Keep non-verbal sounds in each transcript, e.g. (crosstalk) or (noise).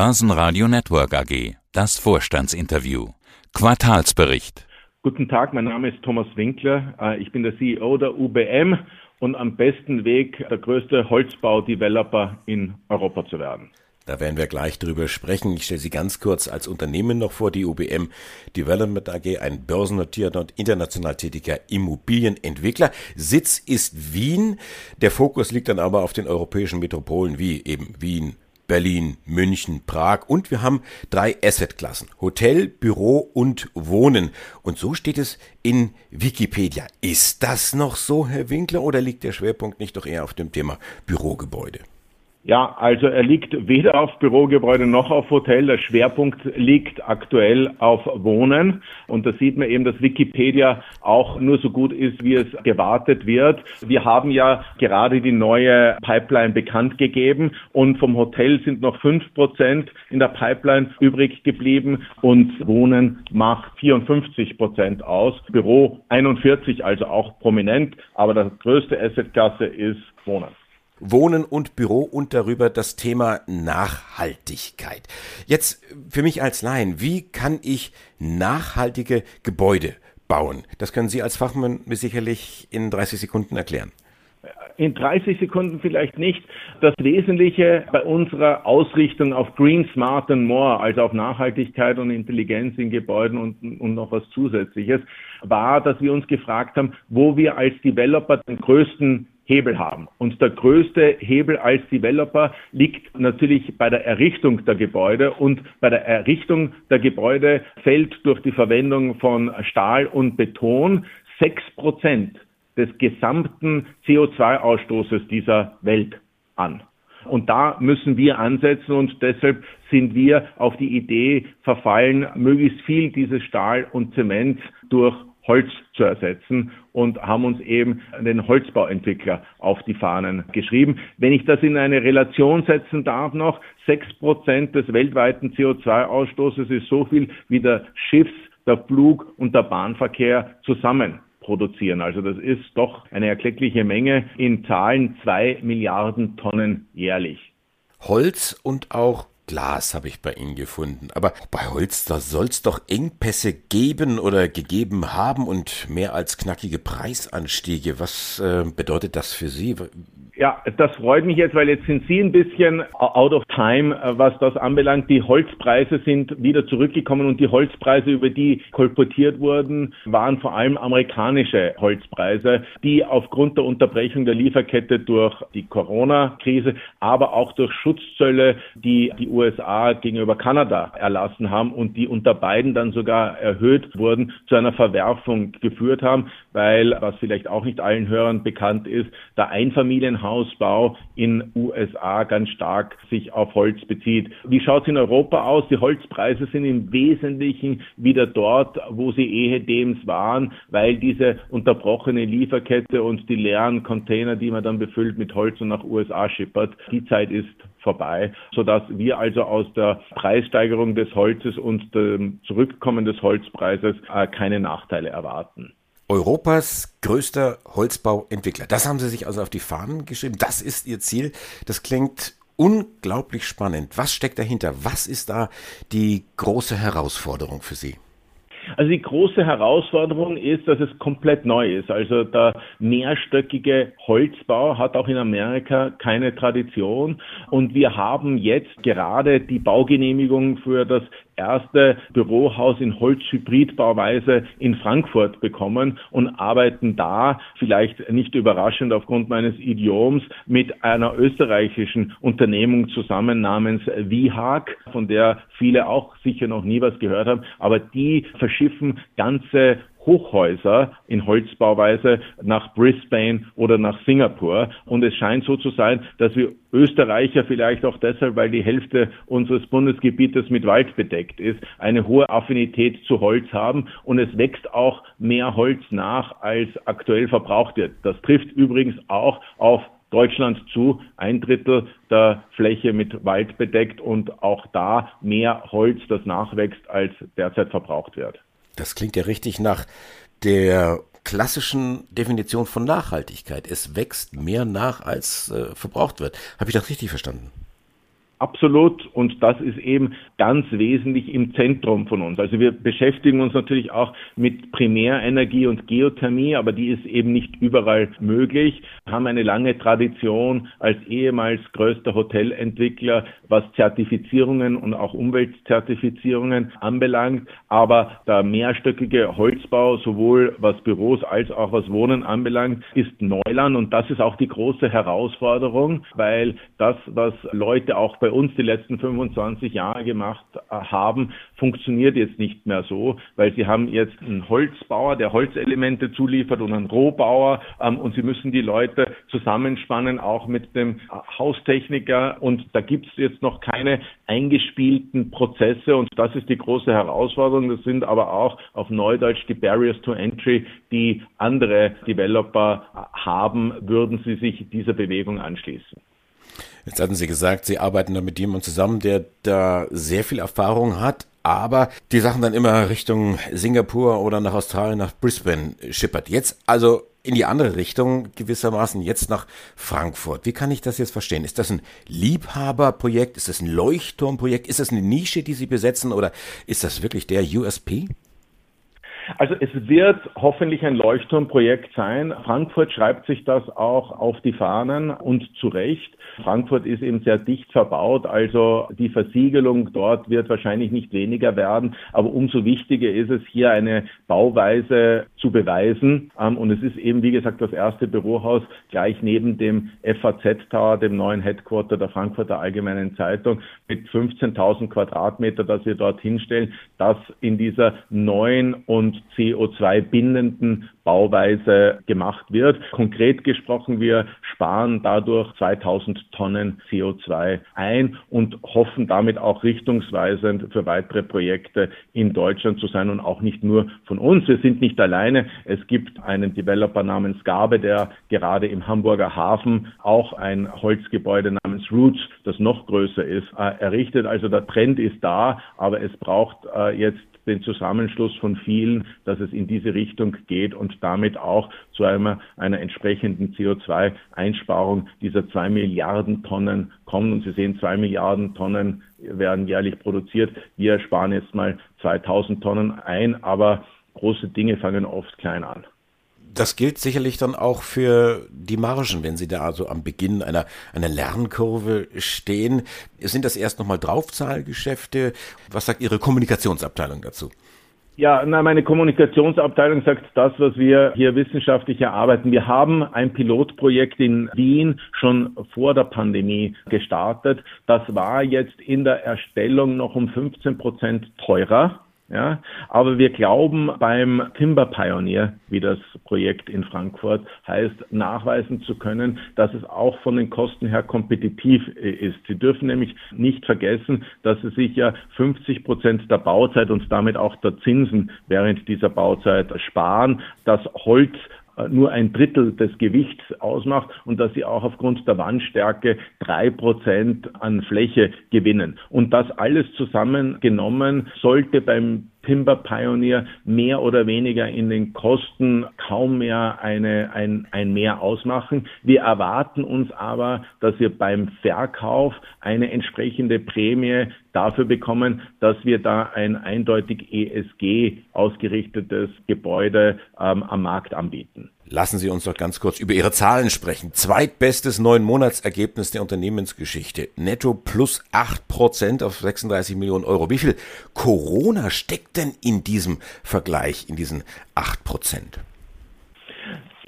Börsenradio Network AG. Das Vorstandsinterview. Quartalsbericht. Guten Tag, mein Name ist Thomas Winkler. Äh, ich bin der CEO der UBM und am besten Weg, der größte Holzbau-Developer in Europa zu werden. Da werden wir gleich drüber sprechen. Ich stelle Sie ganz kurz als Unternehmen noch vor, die UBM Development AG, ein börsennotierter und international tätiger Immobilienentwickler. Sitz ist Wien. Der Fokus liegt dann aber auf den europäischen Metropolen wie eben Wien, Berlin, München, Prag und wir haben drei Assetklassen. Hotel, Büro und Wohnen. Und so steht es in Wikipedia. Ist das noch so, Herr Winkler, oder liegt der Schwerpunkt nicht doch eher auf dem Thema Bürogebäude? Ja, also er liegt weder auf Bürogebäude noch auf Hotel. Der Schwerpunkt liegt aktuell auf Wohnen. Und da sieht man eben, dass Wikipedia auch nur so gut ist, wie es gewartet wird. Wir haben ja gerade die neue Pipeline bekannt gegeben und vom Hotel sind noch fünf Prozent in der Pipeline übrig geblieben und Wohnen macht 54 Prozent aus. Büro 41, also auch prominent. Aber das größte Assetklasse ist Wohnen. Wohnen und Büro und darüber das Thema Nachhaltigkeit. Jetzt für mich als Laien, wie kann ich nachhaltige Gebäude bauen? Das können Sie als Fachmann mir sicherlich in 30 Sekunden erklären. In 30 Sekunden vielleicht nicht. Das Wesentliche bei unserer Ausrichtung auf Green, Smart and More, also auf Nachhaltigkeit und Intelligenz in Gebäuden und, und noch was Zusätzliches, war, dass wir uns gefragt haben, wo wir als Developer den größten Hebel haben. Und der größte Hebel als Developer liegt natürlich bei der Errichtung der Gebäude und bei der Errichtung der Gebäude fällt durch die Verwendung von Stahl und Beton sechs Prozent des gesamten CO2-Ausstoßes dieser Welt an. Und da müssen wir ansetzen und deshalb sind wir auf die Idee verfallen, möglichst viel dieses Stahl und Zement durch Holz zu ersetzen und haben uns eben den Holzbauentwickler auf die Fahnen geschrieben. Wenn ich das in eine Relation setzen darf noch, sechs Prozent des weltweiten CO2-Ausstoßes ist so viel wie der Schiffs-, der Flug- und der Bahnverkehr zusammen produzieren. Also das ist doch eine erkleckliche Menge in Zahlen zwei Milliarden Tonnen jährlich. Holz und auch Glas habe ich bei Ihnen gefunden. Aber bei Holz, da soll es doch Engpässe geben oder gegeben haben und mehr als knackige Preisanstiege. Was äh, bedeutet das für Sie? Ja, das freut mich jetzt, weil jetzt sind Sie ein bisschen out of time, äh, was das anbelangt. Die Holzpreise sind wieder zurückgekommen und die Holzpreise, über die kolportiert wurden, waren vor allem amerikanische Holzpreise, die aufgrund der Unterbrechung der Lieferkette durch die Corona-Krise, aber auch durch Schutzzölle, die die USA gegenüber Kanada erlassen haben und die unter beiden dann sogar erhöht wurden, zu einer Verwerfung geführt haben, weil, was vielleicht auch nicht allen Hörern bekannt ist, der Einfamilienhaus Hausbau in USA ganz stark sich auf Holz bezieht. Wie schaut es in Europa aus? Die Holzpreise sind im Wesentlichen wieder dort, wo sie ehedems waren, weil diese unterbrochene Lieferkette und die leeren Container, die man dann befüllt mit Holz und nach USA schippert, die Zeit ist vorbei, sodass wir also aus der Preissteigerung des Holzes und dem Zurückkommen des Holzpreises äh, keine Nachteile erwarten. Europas größter Holzbauentwickler. Das haben Sie sich also auf die Fahnen geschrieben. Das ist Ihr Ziel. Das klingt unglaublich spannend. Was steckt dahinter? Was ist da die große Herausforderung für Sie? Also die große Herausforderung ist, dass es komplett neu ist. Also der mehrstöckige Holzbau hat auch in Amerika keine Tradition. Und wir haben jetzt gerade die Baugenehmigung für das erste Bürohaus in Holzhybridbauweise in Frankfurt bekommen und arbeiten da, vielleicht nicht überraschend aufgrund meines Idioms, mit einer österreichischen Unternehmung zusammen namens Vihag, von der viele auch sicher noch nie was gehört haben, aber die verschiffen ganze Hochhäuser in Holzbauweise nach Brisbane oder nach Singapur. Und es scheint so zu sein, dass wir Österreicher vielleicht auch deshalb, weil die Hälfte unseres Bundesgebietes mit Wald bedeckt ist, eine hohe Affinität zu Holz haben. Und es wächst auch mehr Holz nach, als aktuell verbraucht wird. Das trifft übrigens auch auf Deutschland zu, ein Drittel der Fläche mit Wald bedeckt und auch da mehr Holz, das nachwächst, als derzeit verbraucht wird. Das klingt ja richtig nach der klassischen Definition von Nachhaltigkeit. Es wächst mehr nach, als äh, verbraucht wird. Habe ich das richtig verstanden? Absolut. Und das ist eben ganz wesentlich im Zentrum von uns. Also wir beschäftigen uns natürlich auch mit Primärenergie und Geothermie, aber die ist eben nicht überall möglich. Wir haben eine lange Tradition als ehemals größter Hotelentwickler, was Zertifizierungen und auch Umweltzertifizierungen anbelangt. Aber der mehrstöckige Holzbau, sowohl was Büros als auch was Wohnen anbelangt, ist Neuland. Und das ist auch die große Herausforderung, weil das, was Leute auch bei uns die letzten 25 Jahre gemacht äh, haben, funktioniert jetzt nicht mehr so, weil sie haben jetzt einen Holzbauer, der Holzelemente zuliefert und einen Rohbauer ähm, und sie müssen die Leute zusammenspannen, auch mit dem äh, Haustechniker und da gibt es jetzt noch keine eingespielten Prozesse und das ist die große Herausforderung. Das sind aber auch auf Neudeutsch die Barriers to Entry, die andere Developer äh, haben, würden sie sich dieser Bewegung anschließen. Jetzt hatten Sie gesagt, Sie arbeiten da mit jemandem zusammen, der da sehr viel Erfahrung hat, aber die Sachen dann immer Richtung Singapur oder nach Australien, nach Brisbane schippert. Jetzt also in die andere Richtung gewissermaßen, jetzt nach Frankfurt. Wie kann ich das jetzt verstehen? Ist das ein Liebhaberprojekt? Ist das ein Leuchtturmprojekt? Ist das eine Nische, die Sie besetzen oder ist das wirklich der USP? Also es wird hoffentlich ein Leuchtturmprojekt sein. Frankfurt schreibt sich das auch auf die Fahnen und zu Recht. Frankfurt ist eben sehr dicht verbaut, also die Versiegelung dort wird wahrscheinlich nicht weniger werden, aber umso wichtiger ist es, hier eine Bauweise zu beweisen. Ähm, und es ist eben, wie gesagt, das erste Bürohaus gleich neben dem FAZ Tower, dem neuen Headquarter der Frankfurter Allgemeinen Zeitung, mit 15.000 Quadratmeter, das wir dort hinstellen, das in dieser neuen und CO2 bindenden Bauweise gemacht wird. Konkret gesprochen, wir sparen dadurch 2000 Tonnen CO2 ein und hoffen damit auch richtungsweisend für weitere Projekte in Deutschland zu sein und auch nicht nur von uns. Wir sind nicht alleine. Es gibt einen Developer namens Gabe, der gerade im Hamburger Hafen auch ein Holzgebäude namens Roots, das noch größer ist, äh, errichtet. Also der Trend ist da, aber es braucht äh, jetzt den Zusammenschluss von vielen, dass es in diese Richtung geht und damit auch zu einer, einer entsprechenden CO2-Einsparung dieser zwei Milliarden Tonnen kommt. Und Sie sehen, zwei Milliarden Tonnen werden jährlich produziert. Wir sparen jetzt mal 2000 Tonnen ein, aber große Dinge fangen oft klein an. Das gilt sicherlich dann auch für die Margen, wenn Sie da also am Beginn einer, einer Lernkurve stehen. Sind das erst nochmal Draufzahlgeschäfte? Was sagt Ihre Kommunikationsabteilung dazu? Ja, na, meine Kommunikationsabteilung sagt das, was wir hier wissenschaftlich erarbeiten. Wir haben ein Pilotprojekt in Wien schon vor der Pandemie gestartet. Das war jetzt in der Erstellung noch um 15 Prozent teurer ja, aber wir glauben beim Timber Pioneer, wie das Projekt in Frankfurt heißt, nachweisen zu können, dass es auch von den Kosten her kompetitiv ist. Sie dürfen nämlich nicht vergessen, dass sie sich ja 50 Prozent der Bauzeit und damit auch der Zinsen während dieser Bauzeit sparen. Das Holz äh, nur ein Drittel des Gewichts ausmacht und dass sie auch aufgrund der Wandstärke drei Prozent an Fläche gewinnen. Und das alles zusammengenommen sollte beim Timber Pioneer mehr oder weniger in den Kosten kaum mehr eine, ein, ein Mehr ausmachen. Wir erwarten uns aber, dass wir beim Verkauf eine entsprechende Prämie dafür bekommen, dass wir da ein eindeutig ESG ausgerichtetes Gebäude ähm, am Markt anbieten. Lassen Sie uns doch ganz kurz über Ihre Zahlen sprechen. Zweitbestes neun Monatsergebnis der Unternehmensgeschichte. Netto plus acht Prozent auf 36 Millionen Euro. Wie viel Corona steckt denn in diesem Vergleich, in diesen acht Prozent?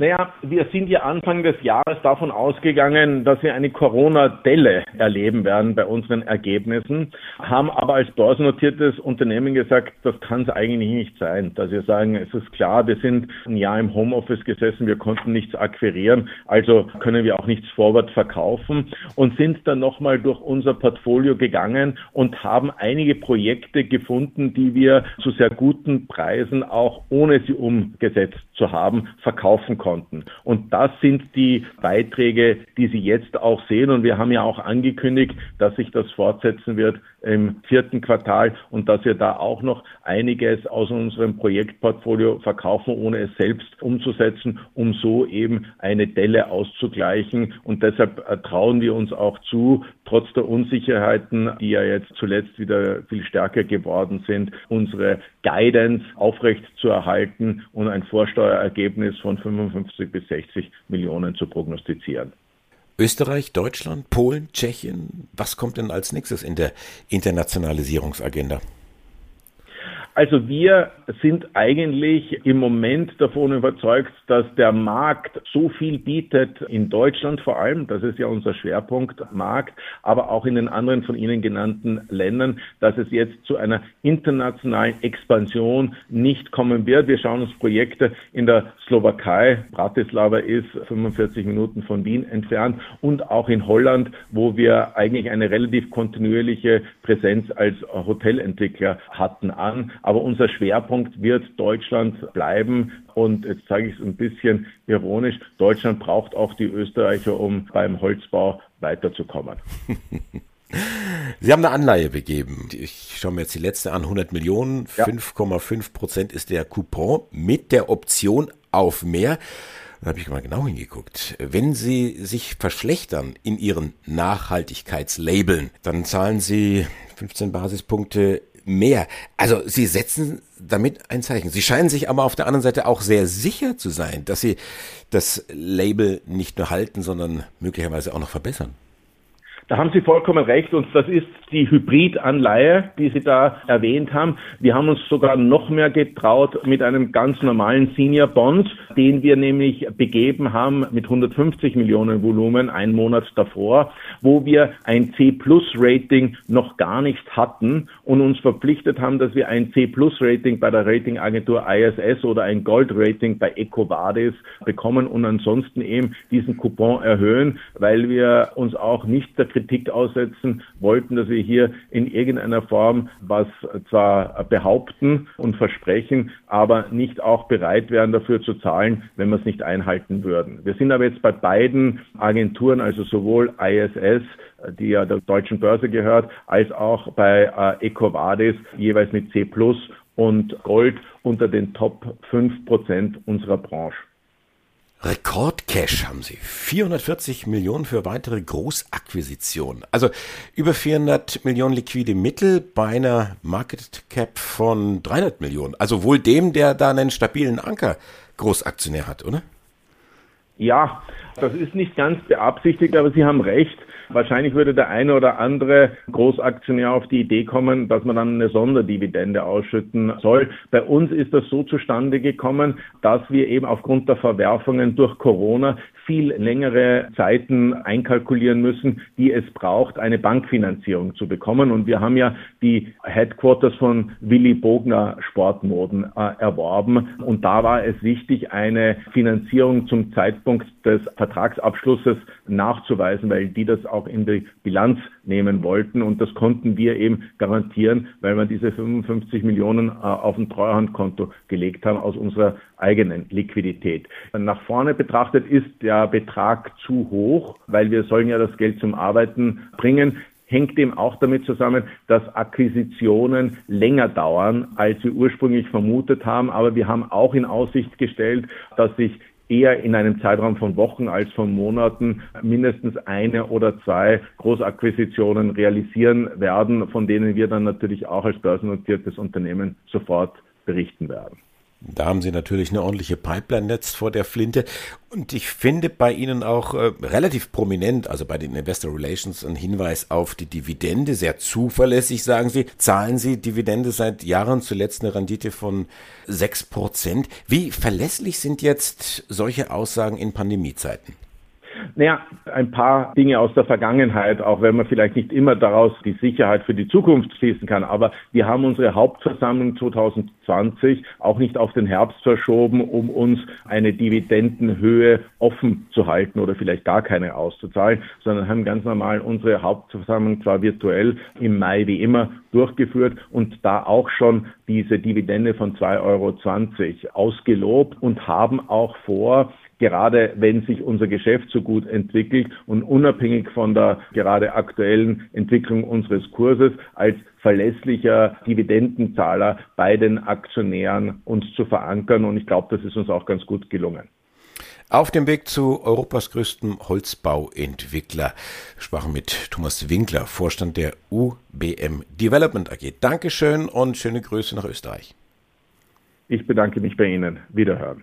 Naja, wir sind ja Anfang des Jahres davon ausgegangen, dass wir eine Corona-Delle erleben werden bei unseren Ergebnissen, haben aber als börsennotiertes Unternehmen gesagt, das kann es eigentlich nicht sein, dass wir sagen, es ist klar, wir sind ein Jahr im Homeoffice gesessen, wir konnten nichts akquirieren, also können wir auch nichts forward verkaufen und sind dann nochmal durch unser Portfolio gegangen und haben einige Projekte gefunden, die wir zu sehr guten Preisen auch ohne sie umgesetzt zu haben, verkaufen konnten konnten. Und das sind die Beiträge, die Sie jetzt auch sehen. Und wir haben ja auch angekündigt, dass sich das fortsetzen wird im vierten Quartal und dass wir da auch noch einiges aus unserem Projektportfolio verkaufen, ohne es selbst umzusetzen, um so eben eine Delle auszugleichen. Und deshalb äh, trauen wir uns auch zu, trotz der Unsicherheiten, die ja jetzt zuletzt wieder viel stärker geworden sind, unsere Guidance aufrecht zu erhalten und ein Vorsteuerergebnis von 55 bis 60 Millionen zu prognostizieren. Österreich, Deutschland, Polen, Tschechien, was kommt denn als nächstes in der Internationalisierungsagenda? Also wir sind eigentlich im Moment davon überzeugt, dass der Markt so viel bietet, in Deutschland vor allem, das ist ja unser Schwerpunktmarkt, aber auch in den anderen von Ihnen genannten Ländern, dass es jetzt zu einer internationalen Expansion nicht kommen wird. Wir schauen uns Projekte in der Slowakei, Bratislava ist 45 Minuten von Wien entfernt und auch in Holland, wo wir eigentlich eine relativ kontinuierliche Präsenz als Hotelentwickler hatten an. Aber unser Schwerpunkt wird Deutschland bleiben. Und jetzt sage ich es ein bisschen ironisch, Deutschland braucht auch die Österreicher, um beim Holzbau weiterzukommen. (laughs) Sie haben eine Anleihe begeben. Ich schaue mir jetzt die letzte an, 100 Millionen, ja. 5,5 Prozent ist der Coupon mit der Option auf mehr. Da habe ich mal genau hingeguckt. Wenn Sie sich verschlechtern in Ihren Nachhaltigkeitslabeln, dann zahlen Sie 15 Basispunkte mehr. Also sie setzen damit ein Zeichen. Sie scheinen sich aber auf der anderen Seite auch sehr sicher zu sein, dass sie das Label nicht nur halten, sondern möglicherweise auch noch verbessern. Da haben Sie vollkommen recht und das ist die Hybridanleihe, die Sie da erwähnt haben. Wir haben uns sogar noch mehr getraut mit einem ganz normalen Senior Bond, den wir nämlich begeben haben mit 150 Millionen Volumen einen Monat davor, wo wir ein C Plus Rating noch gar nicht hatten und uns verpflichtet haben, dass wir ein C Plus Rating bei der Ratingagentur ISS oder ein Gold Rating bei EcoVadis bekommen und ansonsten eben diesen Coupon erhöhen, weil wir uns auch nicht der aussetzen wollten, dass wir hier in irgendeiner Form was zwar behaupten und versprechen, aber nicht auch bereit wären dafür zu zahlen, wenn wir es nicht einhalten würden. Wir sind aber jetzt bei beiden Agenturen, also sowohl ISS, die ja der deutschen Börse gehört, als auch bei äh, EcoVadis jeweils mit C Plus und Gold unter den Top 5 Prozent unserer Branche. Rekordcash haben sie. 440 Millionen für weitere Großakquisitionen. Also über 400 Millionen liquide Mittel bei einer Market Cap von 300 Millionen. Also wohl dem, der da einen stabilen Anker Großaktionär hat, oder? Ja, das ist nicht ganz beabsichtigt, aber Sie haben recht. Wahrscheinlich würde der eine oder andere Großaktionär auf die Idee kommen, dass man dann eine Sonderdividende ausschütten soll. Bei uns ist das so zustande gekommen, dass wir eben aufgrund der Verwerfungen durch Corona viel längere Zeiten einkalkulieren müssen, die es braucht, eine Bankfinanzierung zu bekommen. Und wir haben ja die Headquarters von Willy Bogner Sportmoden äh, erworben. Und da war es wichtig, eine Finanzierung zum Zeitpunkt des Vertragsabschlusses nachzuweisen, weil die das auch in die Bilanz nehmen wollten. Und das konnten wir eben garantieren, weil wir diese 55 Millionen äh, auf ein Treuhandkonto gelegt haben aus unserer eigenen Liquidität. Nach vorne betrachtet ist der Betrag zu hoch, weil wir sollen ja das Geld zum Arbeiten bringen hängt dem auch damit zusammen, dass Akquisitionen länger dauern, als wir ursprünglich vermutet haben. Aber wir haben auch in Aussicht gestellt, dass sich eher in einem Zeitraum von Wochen als von Monaten mindestens eine oder zwei Großakquisitionen realisieren werden, von denen wir dann natürlich auch als börsennotiertes Unternehmen sofort berichten werden. Da haben Sie natürlich eine ordentliche Pipeline netz vor der Flinte. Und ich finde bei Ihnen auch äh, relativ prominent, also bei den Investor Relations, ein Hinweis auf die Dividende. Sehr zuverlässig, sagen Sie. Zahlen Sie Dividende seit Jahren, zuletzt eine Rendite von sechs Prozent. Wie verlässlich sind jetzt solche Aussagen in Pandemiezeiten? Naja, ein paar Dinge aus der Vergangenheit, auch wenn man vielleicht nicht immer daraus die Sicherheit für die Zukunft schließen kann. Aber wir haben unsere Hauptversammlung 2020 auch nicht auf den Herbst verschoben, um uns eine Dividendenhöhe offen zu halten oder vielleicht gar keine auszuzahlen, sondern haben ganz normal unsere Hauptversammlung zwar virtuell im Mai wie immer durchgeführt und da auch schon diese Dividende von 2,20 Euro ausgelobt und haben auch vor, gerade wenn sich unser Geschäft so gut entwickelt und unabhängig von der gerade aktuellen Entwicklung unseres Kurses als verlässlicher Dividendenzahler bei den Aktionären uns zu verankern. Und ich glaube, das ist uns auch ganz gut gelungen. Auf dem Weg zu Europas größtem Holzbauentwickler sprachen mit Thomas Winkler, Vorstand der UBM Development AG. Dankeschön und schöne Grüße nach Österreich. Ich bedanke mich bei Ihnen. Wiederhören.